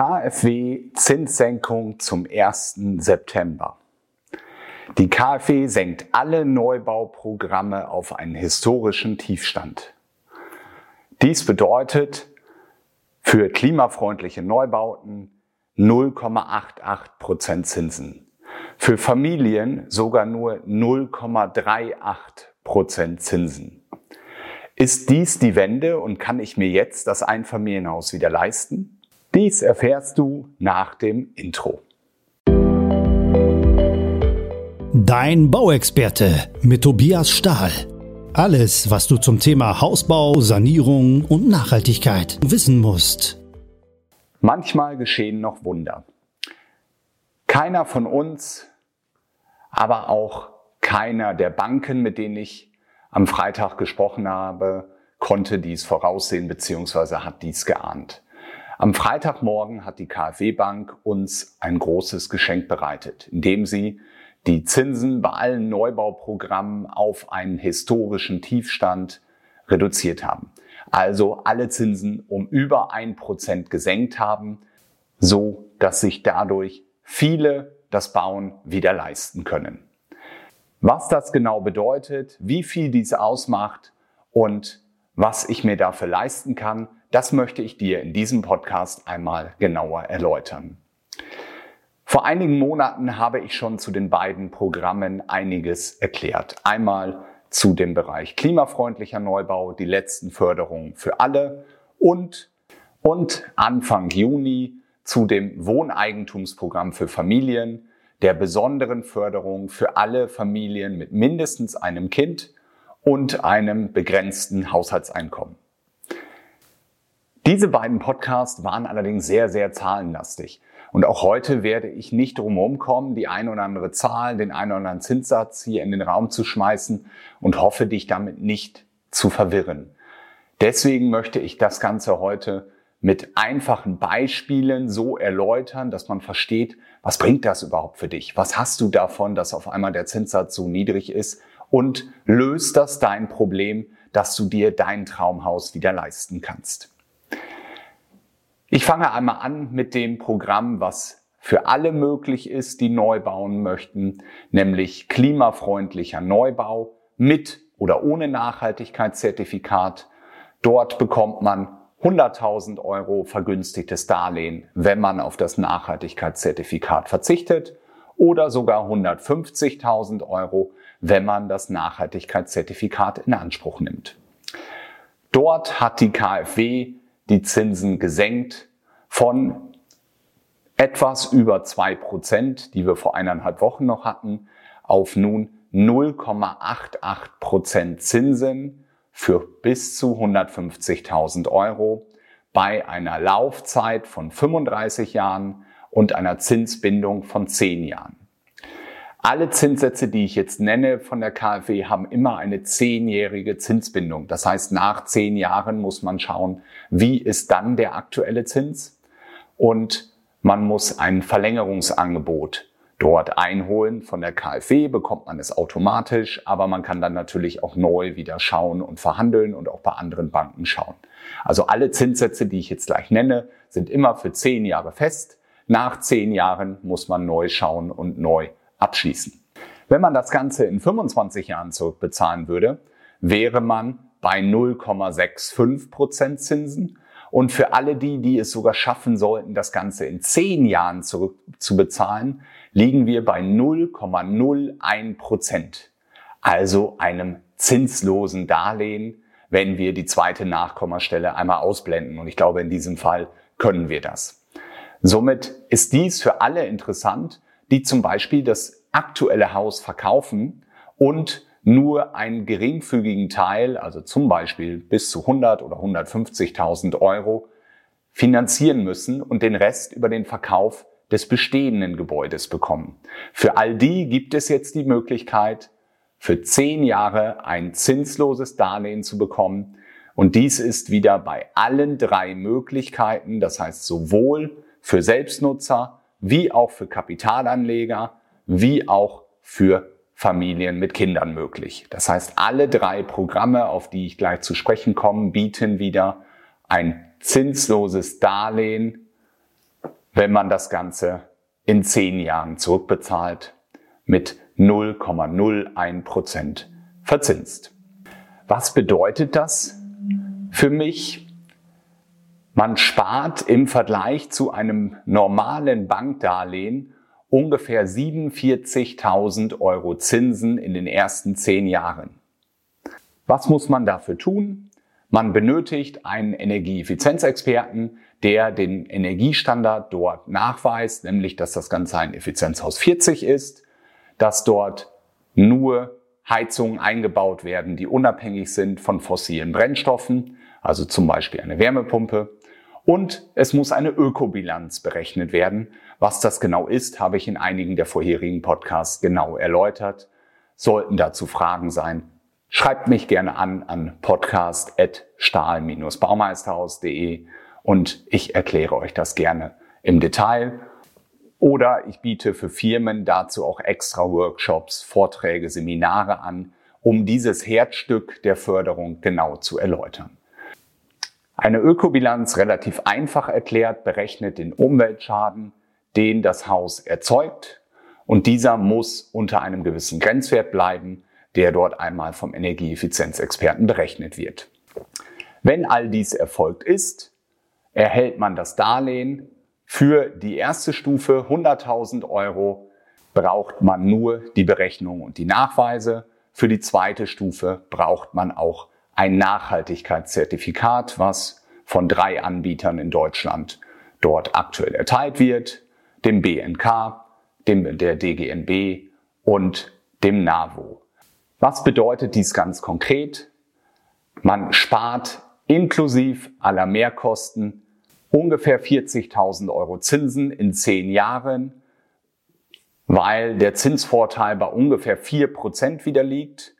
KfW Zinssenkung zum 1. September. Die KfW senkt alle Neubauprogramme auf einen historischen Tiefstand. Dies bedeutet für klimafreundliche Neubauten 0,88% Zinsen. Für Familien sogar nur 0,38% Zinsen. Ist dies die Wende und kann ich mir jetzt das Einfamilienhaus wieder leisten? Dies erfährst du nach dem Intro. Dein Bauexperte mit Tobias Stahl. Alles, was du zum Thema Hausbau, Sanierung und Nachhaltigkeit wissen musst. Manchmal geschehen noch Wunder. Keiner von uns, aber auch keiner der Banken, mit denen ich am Freitag gesprochen habe, konnte dies voraussehen bzw. hat dies geahnt. Am Freitagmorgen hat die KfW Bank uns ein großes Geschenk bereitet, indem sie die Zinsen bei allen Neubauprogrammen auf einen historischen Tiefstand reduziert haben. Also alle Zinsen um über ein Prozent gesenkt haben, so dass sich dadurch viele das Bauen wieder leisten können. Was das genau bedeutet, wie viel dies ausmacht und was ich mir dafür leisten kann, das möchte ich dir in diesem Podcast einmal genauer erläutern. Vor einigen Monaten habe ich schon zu den beiden Programmen einiges erklärt. Einmal zu dem Bereich klimafreundlicher Neubau, die letzten Förderungen für alle und, und Anfang Juni zu dem Wohneigentumsprogramm für Familien, der besonderen Förderung für alle Familien mit mindestens einem Kind und einem begrenzten Haushaltseinkommen. Diese beiden Podcasts waren allerdings sehr, sehr zahlenlastig. Und auch heute werde ich nicht drumherum kommen, die ein oder andere Zahl, den einen oder anderen Zinssatz hier in den Raum zu schmeißen und hoffe, dich damit nicht zu verwirren. Deswegen möchte ich das Ganze heute mit einfachen Beispielen so erläutern, dass man versteht, was bringt das überhaupt für dich? Was hast du davon, dass auf einmal der Zinssatz so niedrig ist? Und löst das dein Problem, dass du dir dein Traumhaus wieder leisten kannst? Ich fange einmal an mit dem Programm, was für alle möglich ist, die neu bauen möchten, nämlich klimafreundlicher Neubau mit oder ohne Nachhaltigkeitszertifikat. Dort bekommt man 100.000 Euro vergünstigtes Darlehen, wenn man auf das Nachhaltigkeitszertifikat verzichtet oder sogar 150.000 Euro, wenn man das Nachhaltigkeitszertifikat in Anspruch nimmt. Dort hat die KfW die Zinsen gesenkt von etwas über zwei Prozent, die wir vor eineinhalb Wochen noch hatten, auf nun 0,88 Prozent Zinsen für bis zu 150.000 Euro bei einer Laufzeit von 35 Jahren und einer Zinsbindung von 10 Jahren. Alle Zinssätze, die ich jetzt nenne von der KfW, haben immer eine zehnjährige Zinsbindung. Das heißt, nach zehn Jahren muss man schauen, wie ist dann der aktuelle Zins und man muss ein Verlängerungsangebot dort einholen. Von der KfW bekommt man es automatisch, aber man kann dann natürlich auch neu wieder schauen und verhandeln und auch bei anderen Banken schauen. Also alle Zinssätze, die ich jetzt gleich nenne, sind immer für zehn Jahre fest. Nach zehn Jahren muss man neu schauen und neu abschließen. Wenn man das Ganze in 25 Jahren zurückbezahlen würde, wäre man bei 0,65 Prozent Zinsen. Und für alle die, die es sogar schaffen sollten, das Ganze in 10 Jahren zurückzubezahlen, liegen wir bei 0,01 Prozent. Also einem zinslosen Darlehen, wenn wir die zweite Nachkommastelle einmal ausblenden. Und ich glaube, in diesem Fall können wir das. Somit ist dies für alle interessant, die zum Beispiel das aktuelle Haus verkaufen und nur einen geringfügigen Teil, also zum Beispiel bis zu 100 oder 150.000 Euro, finanzieren müssen und den Rest über den Verkauf des bestehenden Gebäudes bekommen. Für all die gibt es jetzt die Möglichkeit, für zehn Jahre ein zinsloses Darlehen zu bekommen. Und dies ist wieder bei allen drei Möglichkeiten, das heißt sowohl für Selbstnutzer, wie auch für Kapitalanleger, wie auch für Familien mit Kindern möglich. Das heißt, alle drei Programme, auf die ich gleich zu sprechen komme, bieten wieder ein zinsloses Darlehen wenn man das Ganze in zehn Jahren zurückbezahlt mit 0,01 Prozent verzinst. Was bedeutet das für mich? Man spart im Vergleich zu einem normalen Bankdarlehen ungefähr 47.000 Euro Zinsen in den ersten zehn Jahren. Was muss man dafür tun? Man benötigt einen Energieeffizienzexperten, der den Energiestandard dort nachweist, nämlich dass das Ganze ein Effizienzhaus 40 ist, dass dort nur Heizungen eingebaut werden, die unabhängig sind von fossilen Brennstoffen, also zum Beispiel eine Wärmepumpe. Und es muss eine Ökobilanz berechnet werden. Was das genau ist, habe ich in einigen der vorherigen Podcasts genau erläutert. Sollten dazu Fragen sein, schreibt mich gerne an an podcast.stahl-baumeisterhaus.de und ich erkläre euch das gerne im Detail. Oder ich biete für Firmen dazu auch extra Workshops, Vorträge, Seminare an, um dieses Herzstück der Förderung genau zu erläutern. Eine Ökobilanz relativ einfach erklärt berechnet den Umweltschaden, den das Haus erzeugt und dieser muss unter einem gewissen Grenzwert bleiben, der dort einmal vom Energieeffizienzexperten berechnet wird. Wenn all dies erfolgt ist, erhält man das Darlehen. Für die erste Stufe 100.000 Euro braucht man nur die Berechnung und die Nachweise. Für die zweite Stufe braucht man auch ein Nachhaltigkeitszertifikat, was von drei Anbietern in Deutschland dort aktuell erteilt wird, dem BNK, dem, der DGNB und dem NAVO. Was bedeutet dies ganz konkret? Man spart inklusiv aller Mehrkosten ungefähr 40.000 Euro Zinsen in zehn Jahren, weil der Zinsvorteil bei ungefähr vier Prozent wieder liegt.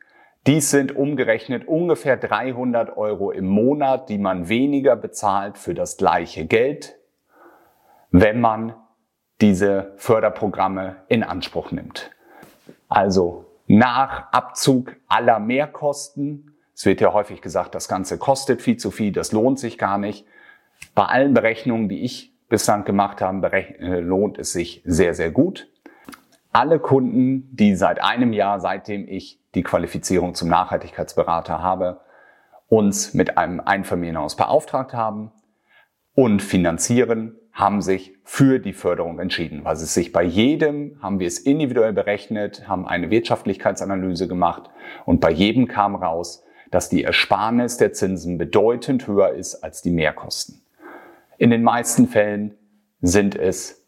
Dies sind umgerechnet ungefähr 300 Euro im Monat, die man weniger bezahlt für das gleiche Geld, wenn man diese Förderprogramme in Anspruch nimmt. Also nach Abzug aller Mehrkosten es wird ja häufig gesagt, das Ganze kostet viel zu viel, das lohnt sich gar nicht. Bei allen Berechnungen, die ich bislang gemacht habe, äh, lohnt es sich sehr, sehr gut. Alle Kunden, die seit einem Jahr, seitdem ich die Qualifizierung zum Nachhaltigkeitsberater habe, uns mit einem Einfamilienhaus beauftragt haben und finanzieren, haben sich für die Förderung entschieden. Weil es sich bei jedem, haben wir es individuell berechnet, haben eine Wirtschaftlichkeitsanalyse gemacht und bei jedem kam raus, dass die Ersparnis der Zinsen bedeutend höher ist als die Mehrkosten. In den meisten Fällen sind es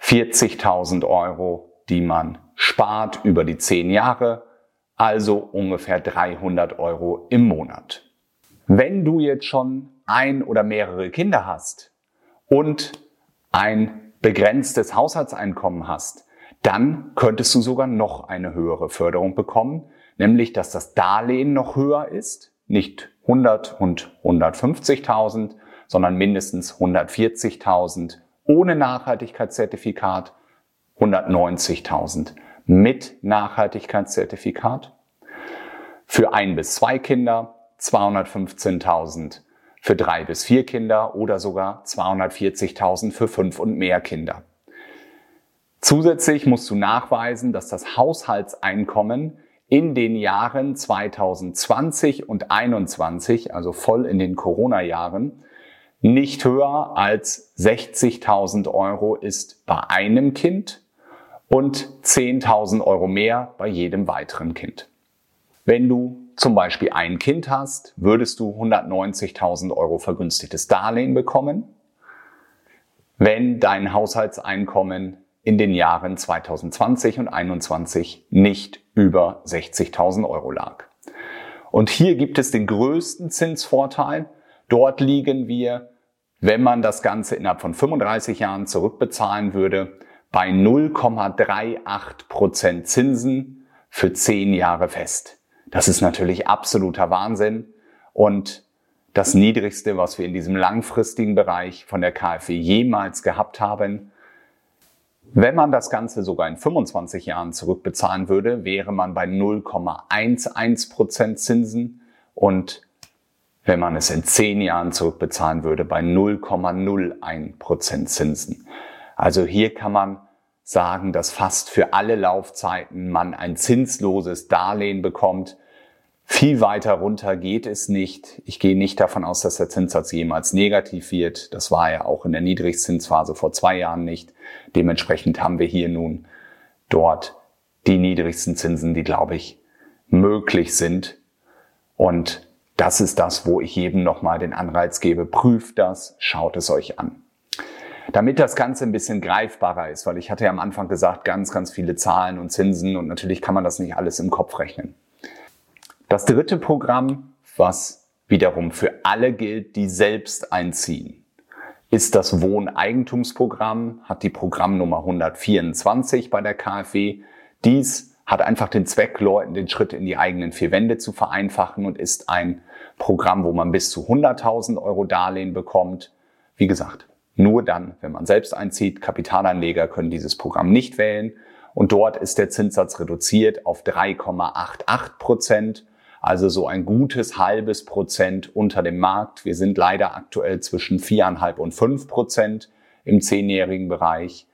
40.000 Euro, die man spart über die zehn Jahre, also ungefähr 300 Euro im Monat. Wenn du jetzt schon ein oder mehrere Kinder hast und ein begrenztes Haushaltseinkommen hast, dann könntest du sogar noch eine höhere Förderung bekommen, nämlich dass das Darlehen noch höher ist, nicht 100 und 150.000, sondern mindestens 140.000 ohne Nachhaltigkeitszertifikat, 190.000 mit Nachhaltigkeitszertifikat. Für ein bis zwei Kinder 215.000 für drei bis vier Kinder oder sogar 240.000 für fünf und mehr Kinder. Zusätzlich musst du nachweisen, dass das Haushaltseinkommen in den Jahren 2020 und 2021, also voll in den Corona-Jahren, nicht höher als 60.000 Euro ist bei einem Kind und 10.000 Euro mehr bei jedem weiteren Kind. Wenn du zum Beispiel ein Kind hast, würdest du 190.000 Euro vergünstigtes Darlehen bekommen. Wenn dein Haushaltseinkommen in den Jahren 2020 und 2021 nicht über 60.000 Euro lag. Und hier gibt es den größten Zinsvorteil. Dort liegen wir, wenn man das Ganze innerhalb von 35 Jahren zurückbezahlen würde, bei 0,38 Prozent Zinsen für 10 Jahre fest. Das ist natürlich absoluter Wahnsinn und das niedrigste, was wir in diesem langfristigen Bereich von der KfW jemals gehabt haben. Wenn man das Ganze sogar in 25 Jahren zurückbezahlen würde, wäre man bei 0,11% Zinsen und wenn man es in zehn Jahren zurückbezahlen würde, bei 0,01 Prozent Zinsen. Also hier kann man sagen, dass fast für alle Laufzeiten man ein zinsloses Darlehen bekommt. Viel weiter runter geht es nicht. Ich gehe nicht davon aus, dass der Zinssatz jemals negativ wird. Das war ja auch in der Niedrigzinsphase vor zwei Jahren nicht. Dementsprechend haben wir hier nun dort die niedrigsten Zinsen, die, glaube ich, möglich sind. Und das ist das, wo ich jedem nochmal den Anreiz gebe. Prüft das, schaut es euch an. Damit das Ganze ein bisschen greifbarer ist, weil ich hatte ja am Anfang gesagt, ganz, ganz viele Zahlen und Zinsen und natürlich kann man das nicht alles im Kopf rechnen. Das dritte Programm, was wiederum für alle gilt, die selbst einziehen, ist das Wohneigentumsprogramm, hat die Programmnummer 124 bei der KfW. Dies hat einfach den Zweck, Leuten den Schritt in die eigenen vier Wände zu vereinfachen und ist ein Programm, wo man bis zu 100.000 Euro Darlehen bekommt. Wie gesagt, nur dann, wenn man selbst einzieht. Kapitalanleger können dieses Programm nicht wählen. Und dort ist der Zinssatz reduziert auf 3,88 Prozent. Also so ein gutes halbes Prozent unter dem Markt. Wir sind leider aktuell zwischen viereinhalb und fünf Prozent im zehnjährigen Bereich.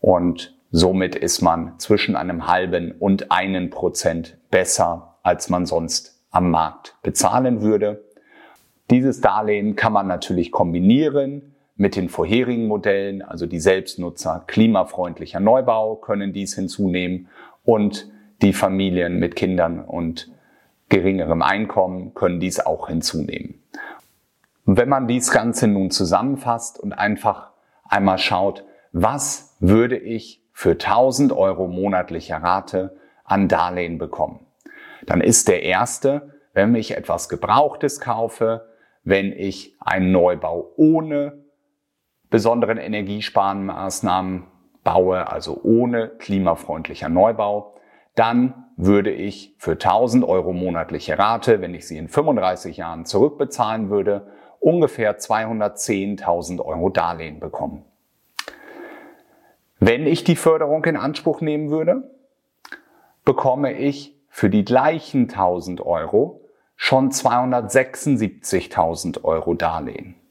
Und somit ist man zwischen einem halben und einen Prozent besser, als man sonst am Markt bezahlen würde. Dieses Darlehen kann man natürlich kombinieren mit den vorherigen Modellen, also die Selbstnutzer klimafreundlicher Neubau können dies hinzunehmen und die Familien mit Kindern und geringerem Einkommen können dies auch hinzunehmen. Und wenn man dies Ganze nun zusammenfasst und einfach einmal schaut, was würde ich für 1000 Euro monatlicher Rate an Darlehen bekommen, dann ist der erste, wenn ich etwas Gebrauchtes kaufe, wenn ich einen Neubau ohne besonderen Energiesparmaßnahmen baue, also ohne klimafreundlicher Neubau, dann würde ich für 1000 Euro monatliche Rate, wenn ich sie in 35 Jahren zurückbezahlen würde, ungefähr 210.000 Euro Darlehen bekommen. Wenn ich die Förderung in Anspruch nehmen würde, bekomme ich für die gleichen 1000 Euro schon 276.000 Euro Darlehen.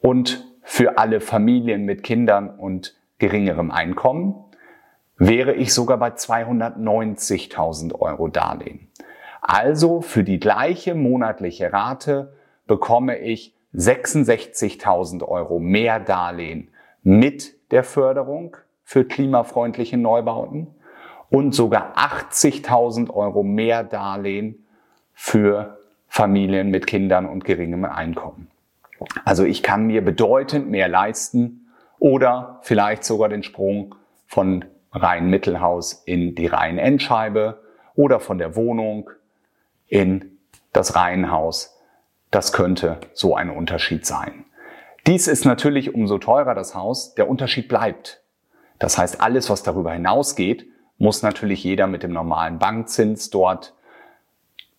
Und für alle Familien mit Kindern und geringerem Einkommen wäre ich sogar bei 290.000 Euro Darlehen. Also für die gleiche monatliche Rate bekomme ich 66.000 Euro mehr Darlehen mit der Förderung für klimafreundliche Neubauten und sogar 80.000 Euro mehr Darlehen für Familien mit Kindern und geringem Einkommen. Also ich kann mir bedeutend mehr leisten oder vielleicht sogar den Sprung von Rhein-Mittelhaus in die Rhein-Endscheibe oder von der Wohnung in das Reihenhaus. Das könnte so ein Unterschied sein. Dies ist natürlich umso teurer das Haus, der Unterschied bleibt. Das heißt, alles, was darüber hinausgeht, muss natürlich jeder mit dem normalen Bankzins dort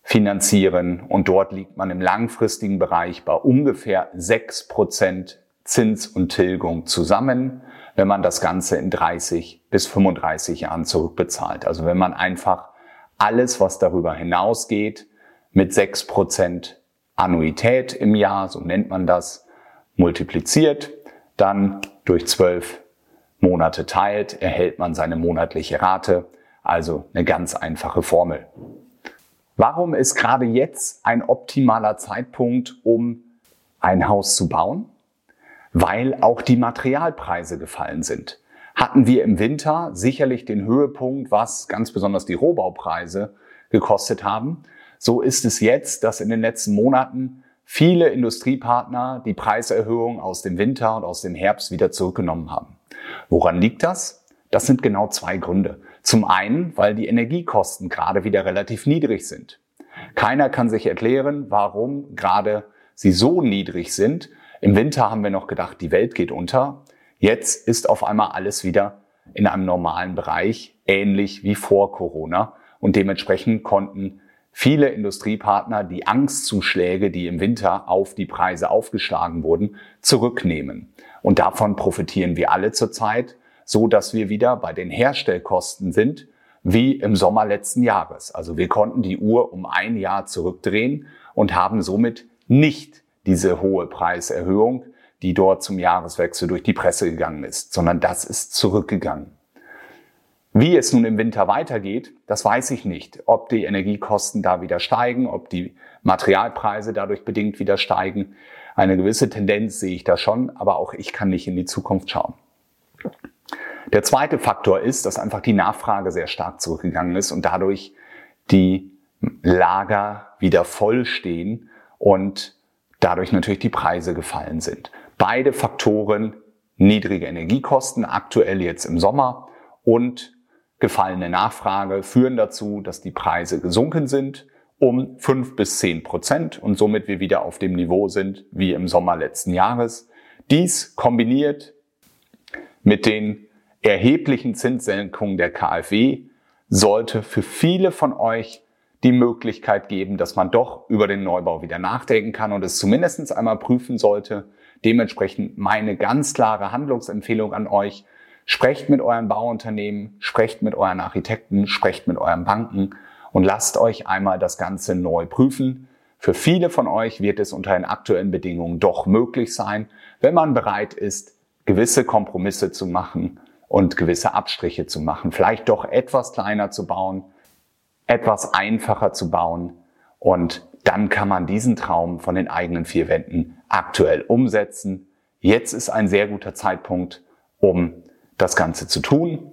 finanzieren. Und dort liegt man im langfristigen Bereich bei ungefähr sechs Prozent Zins und Tilgung zusammen, wenn man das Ganze in 30 bis 35 Jahren zurückbezahlt. Also wenn man einfach alles, was darüber hinausgeht, mit sechs Prozent Annuität im Jahr, so nennt man das, multipliziert, dann durch zwölf Monate teilt, erhält man seine monatliche Rate. Also eine ganz einfache Formel. Warum ist gerade jetzt ein optimaler Zeitpunkt, um ein Haus zu bauen? Weil auch die Materialpreise gefallen sind. Hatten wir im Winter sicherlich den Höhepunkt, was ganz besonders die Rohbaupreise gekostet haben. So ist es jetzt, dass in den letzten Monaten viele Industriepartner die Preiserhöhung aus dem Winter und aus dem Herbst wieder zurückgenommen haben. Woran liegt das? Das sind genau zwei Gründe. Zum einen, weil die Energiekosten gerade wieder relativ niedrig sind. Keiner kann sich erklären, warum gerade sie so niedrig sind. Im Winter haben wir noch gedacht, die Welt geht unter. Jetzt ist auf einmal alles wieder in einem normalen Bereich, ähnlich wie vor Corona. Und dementsprechend konnten viele Industriepartner die Angstzuschläge, die im Winter auf die Preise aufgeschlagen wurden, zurücknehmen. Und davon profitieren wir alle zurzeit so dass wir wieder bei den Herstellkosten sind, wie im Sommer letzten Jahres. Also wir konnten die Uhr um ein Jahr zurückdrehen und haben somit nicht diese hohe Preiserhöhung, die dort zum Jahreswechsel durch die Presse gegangen ist, sondern das ist zurückgegangen. Wie es nun im Winter weitergeht, das weiß ich nicht. Ob die Energiekosten da wieder steigen, ob die Materialpreise dadurch bedingt wieder steigen. Eine gewisse Tendenz sehe ich da schon, aber auch ich kann nicht in die Zukunft schauen. Der zweite Faktor ist, dass einfach die Nachfrage sehr stark zurückgegangen ist und dadurch die Lager wieder voll stehen und dadurch natürlich die Preise gefallen sind. Beide Faktoren, niedrige Energiekosten, aktuell jetzt im Sommer und gefallene Nachfrage, führen dazu, dass die Preise gesunken sind um fünf bis zehn Prozent und somit wir wieder auf dem Niveau sind wie im Sommer letzten Jahres. Dies kombiniert mit den erheblichen Zinssenkungen der KfW sollte für viele von euch die Möglichkeit geben, dass man doch über den Neubau wieder nachdenken kann und es zumindest einmal prüfen sollte. Dementsprechend meine ganz klare Handlungsempfehlung an euch. Sprecht mit euren Bauunternehmen, sprecht mit euren Architekten, sprecht mit euren Banken und lasst euch einmal das Ganze neu prüfen. Für viele von euch wird es unter den aktuellen Bedingungen doch möglich sein, wenn man bereit ist, gewisse Kompromisse zu machen und gewisse Abstriche zu machen. Vielleicht doch etwas kleiner zu bauen, etwas einfacher zu bauen und dann kann man diesen Traum von den eigenen vier Wänden aktuell umsetzen. Jetzt ist ein sehr guter Zeitpunkt, um das Ganze zu tun.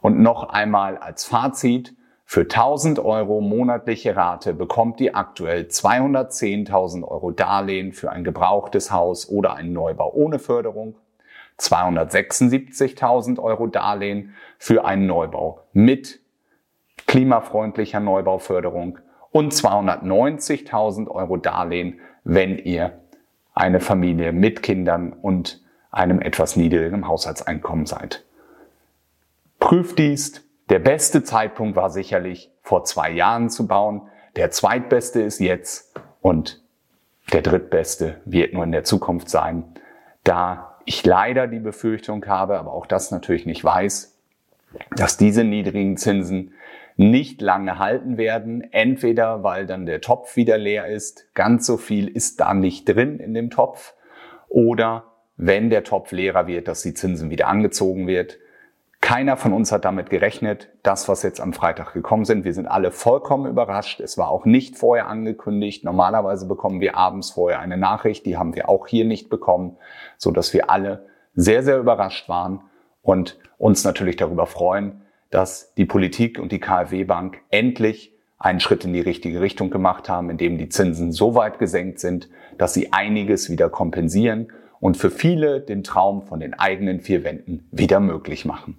Und noch einmal als Fazit, für 1000 Euro monatliche Rate bekommt ihr aktuell 210.000 Euro Darlehen für ein gebrauchtes Haus oder einen Neubau ohne Förderung 276.000 Euro Darlehen für einen Neubau mit klimafreundlicher Neubauförderung und 290.000 Euro Darlehen, wenn ihr eine Familie mit Kindern und einem etwas niedrigen Haushaltseinkommen seid. Prüft dies. Der beste Zeitpunkt war sicherlich vor zwei Jahren zu bauen. Der zweitbeste ist jetzt und der drittbeste wird nur in der Zukunft sein, da ich leider die Befürchtung habe, aber auch das natürlich nicht weiß, dass diese niedrigen Zinsen nicht lange halten werden. Entweder weil dann der Topf wieder leer ist, ganz so viel ist da nicht drin in dem Topf, oder wenn der Topf leerer wird, dass die Zinsen wieder angezogen wird. Keiner von uns hat damit gerechnet, das, was jetzt am Freitag gekommen sind. Wir sind alle vollkommen überrascht. Es war auch nicht vorher angekündigt. Normalerweise bekommen wir abends vorher eine Nachricht. Die haben wir auch hier nicht bekommen, so dass wir alle sehr, sehr überrascht waren und uns natürlich darüber freuen, dass die Politik und die KfW Bank endlich einen Schritt in die richtige Richtung gemacht haben, indem die Zinsen so weit gesenkt sind, dass sie einiges wieder kompensieren und für viele den Traum von den eigenen vier Wänden wieder möglich machen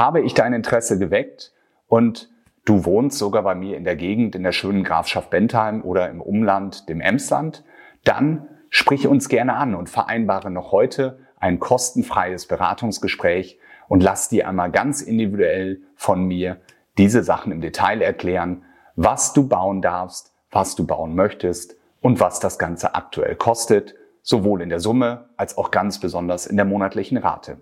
habe ich dein Interesse geweckt? Und du wohnst sogar bei mir in der Gegend, in der schönen Grafschaft Bentheim oder im Umland, dem Emsland, dann sprich uns gerne an und vereinbare noch heute ein kostenfreies Beratungsgespräch und lass dir einmal ganz individuell von mir diese Sachen im Detail erklären, was du bauen darfst, was du bauen möchtest und was das Ganze aktuell kostet sowohl in der Summe als auch ganz besonders in der monatlichen Rate.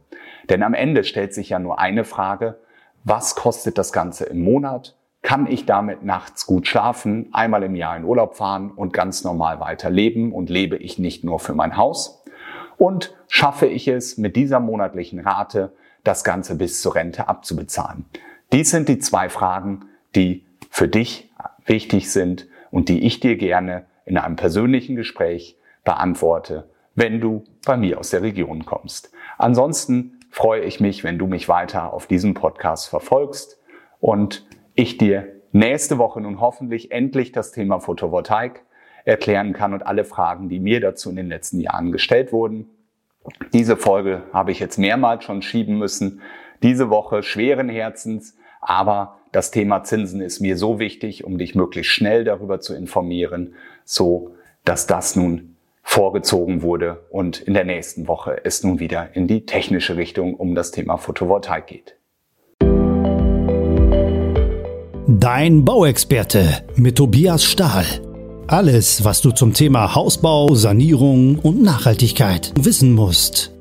Denn am Ende stellt sich ja nur eine Frage, was kostet das Ganze im Monat? Kann ich damit nachts gut schlafen, einmal im Jahr in Urlaub fahren und ganz normal weiterleben und lebe ich nicht nur für mein Haus? Und schaffe ich es mit dieser monatlichen Rate, das Ganze bis zur Rente abzubezahlen? Dies sind die zwei Fragen, die für dich wichtig sind und die ich dir gerne in einem persönlichen Gespräch beantworte, wenn du bei mir aus der Region kommst. Ansonsten freue ich mich, wenn du mich weiter auf diesem Podcast verfolgst und ich dir nächste Woche nun hoffentlich endlich das Thema Photovoltaik erklären kann und alle Fragen, die mir dazu in den letzten Jahren gestellt wurden. Diese Folge habe ich jetzt mehrmals schon schieben müssen. Diese Woche schweren Herzens, aber das Thema Zinsen ist mir so wichtig, um dich möglichst schnell darüber zu informieren, so dass das nun vorgezogen wurde und in der nächsten Woche es nun wieder in die technische Richtung um das Thema Photovoltaik geht. Dein Bauexperte mit Tobias Stahl. Alles, was du zum Thema Hausbau, Sanierung und Nachhaltigkeit wissen musst.